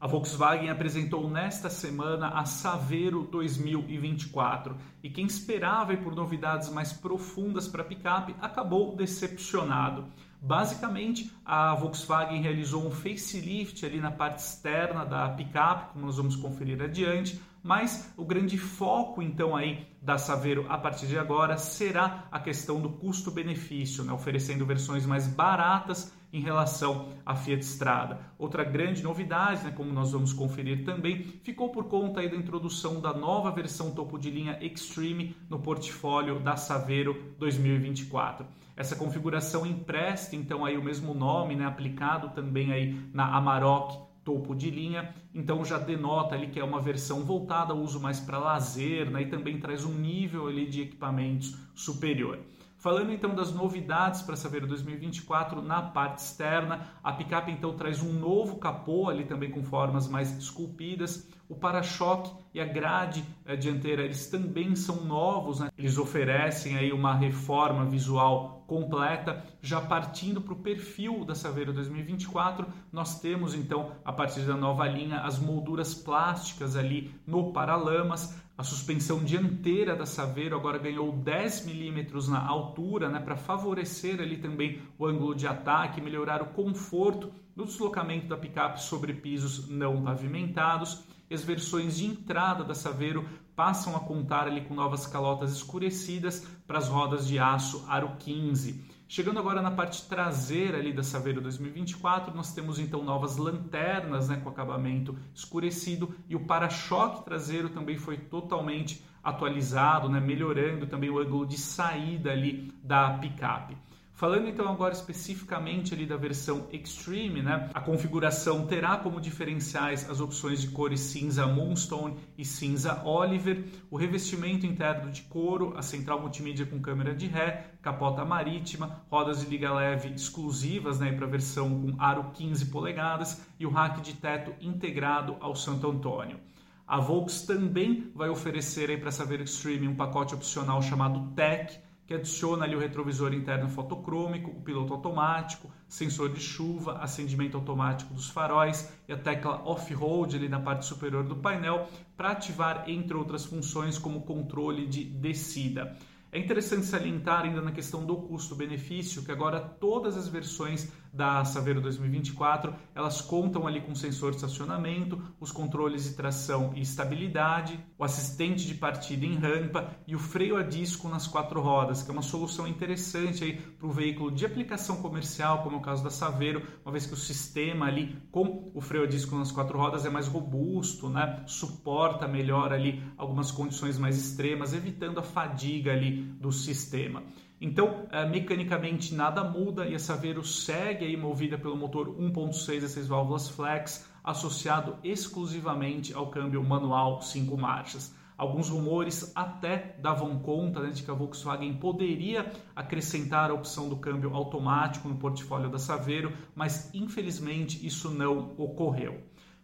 A Volkswagen apresentou nesta semana a Saveiro 2024 e quem esperava por novidades mais profundas para a picape acabou decepcionado. Basicamente, a Volkswagen realizou um facelift ali na parte externa da picape, como nós vamos conferir adiante, mas o grande foco então aí da Saveiro a partir de agora será a questão do custo-benefício, né? oferecendo versões mais baratas em relação à Fiat Strada. Outra grande novidade, né, como nós vamos conferir também, ficou por conta da introdução da nova versão topo de linha Extreme no portfólio da Saveiro 2024. Essa configuração empresta então aí o mesmo nome, né, aplicado também aí na Amarok topo de linha, então já denota ali que é uma versão voltada ao uso mais para lazer, né, e também traz um nível ali de equipamentos superior. Falando então das novidades para Saveiro 2024 na parte externa, a picape então traz um novo capô ali também com formas mais esculpidas. O para-choque e a grade eh, dianteira eles também são novos, né? eles oferecem aí uma reforma visual completa. Já partindo para o perfil da Saveiro 2024, nós temos então a partir da nova linha as molduras plásticas ali no paralamas, a suspensão dianteira da Saveiro agora ganhou 10 milímetros na altura, né, para favorecer ali também o ângulo de ataque, melhorar o conforto no deslocamento da picape sobre pisos não pavimentados. As versões de entrada da Saveiro passam a contar ali com novas calotas escurecidas para as rodas de aço aro 15. Chegando agora na parte traseira ali da Saveiro 2024, nós temos então novas lanternas né, com acabamento escurecido e o para-choque traseiro também foi totalmente atualizado, né, melhorando também o ângulo de saída ali da picape. Falando então agora especificamente ali da versão Extreme, né? A configuração terá como diferenciais as opções de cores cinza Moonstone e cinza Oliver, o revestimento interno de couro, a central multimídia com câmera de ré, capota marítima, rodas de liga leve exclusivas, né, para a versão com aro 15 polegadas e o rack de teto integrado ao Santo Antônio. A Volks também vai oferecer para essa Extreme um pacote opcional chamado Tech que adiciona ali o retrovisor interno fotocrômico, o piloto automático, sensor de chuva, acendimento automático dos faróis e a tecla off-road ali na parte superior do painel para ativar, entre outras funções, como controle de descida. É interessante salientar ainda na questão do custo-benefício que agora todas as versões da Saveiro 2024 elas contam ali com sensor de estacionamento, os controles de tração e estabilidade, o assistente de partida em rampa e o freio a disco nas quatro rodas, que é uma solução interessante aí para o veículo de aplicação comercial, como é o caso da Saveiro, uma vez que o sistema ali com o freio a disco nas quatro rodas é mais robusto, né? suporta melhor ali algumas condições mais extremas, evitando a fadiga ali do sistema. Então, é, mecanicamente nada muda e a Saveiro segue aí movida pelo motor 1.6 a 6 válvulas flex, associado exclusivamente ao câmbio manual 5 marchas. Alguns rumores até davam conta né, de que a Volkswagen poderia acrescentar a opção do câmbio automático no portfólio da Saveiro, mas infelizmente isso não ocorreu.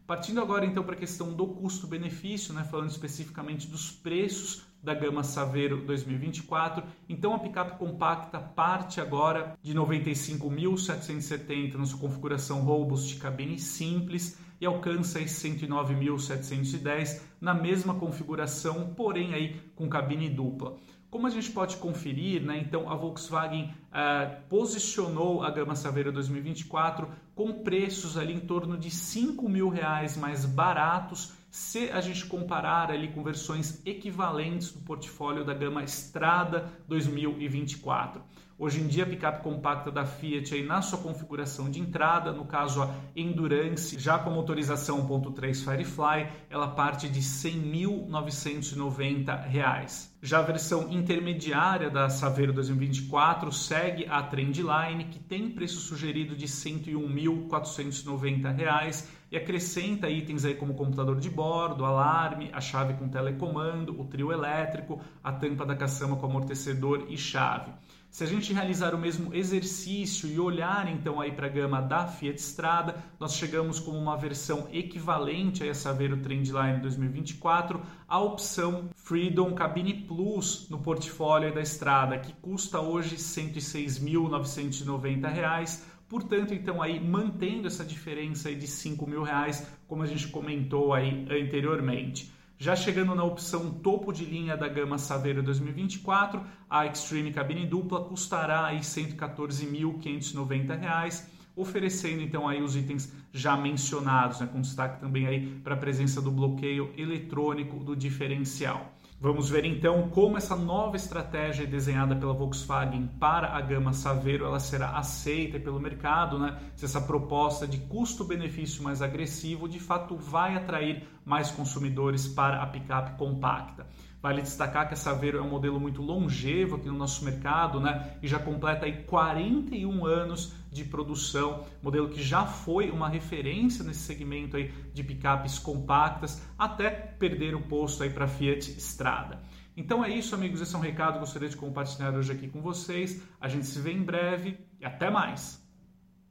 Partindo agora então para a questão do custo-benefício, né, falando especificamente dos preços da gama Saveiro 2024. Então a picape compacta parte agora de 95.770 na sua configuração robust cabine simples e alcança 109.710 na mesma configuração, porém aí com cabine dupla. Como a gente pode conferir, né, então a Volkswagen uh, posicionou a gama Saveiro 2024 com preços ali em torno de 5 mil reais mais baratos se a gente comparar ali com versões equivalentes do portfólio da gama Strada 2024. Hoje em dia, a picape compacta da Fiat aí na sua configuração de entrada, no caso a Endurance, já com motorização 1.3 Firefly, ela parte de R$ 100.990. Já a versão intermediária da Saveiro 2024 segue a Trendline, que tem preço sugerido de R$ 101.490 acrescenta itens aí como computador de bordo, alarme, a chave com telecomando, o trio elétrico, a tampa da caçamba com amortecedor e chave. Se a gente realizar o mesmo exercício e olhar então aí para a gama da Fiat Strada, nós chegamos com uma versão equivalente a essa Vero Trendline 2024, a opção Freedom Cabine Plus no portfólio da Strada, que custa hoje R$ 106.990 portanto, então aí mantendo essa diferença de 5 mil reais, como a gente comentou aí anteriormente. Já chegando na opção topo de linha da gama Saveiro 2024, a Extreme cabine dupla custará aí R$ 114.590, oferecendo então aí os itens já mencionados, né, com destaque também aí para a presença do bloqueio eletrônico do diferencial. Vamos ver então como essa nova estratégia desenhada pela Volkswagen para a gama Saveiro ela será aceita pelo mercado, né? Se essa proposta de custo-benefício mais agressivo de fato vai atrair mais consumidores para a picape compacta. Vale destacar que a Saveiro é um modelo muito longevo aqui no nosso mercado, né? E já completa aí 41 anos de produção, modelo que já foi uma referência nesse segmento aí de picapes compactas, até perder o posto aí para Fiat Strada. Então é isso, amigos. Esse é um recado que gostaria de compartilhar hoje aqui com vocês. A gente se vê em breve e até mais.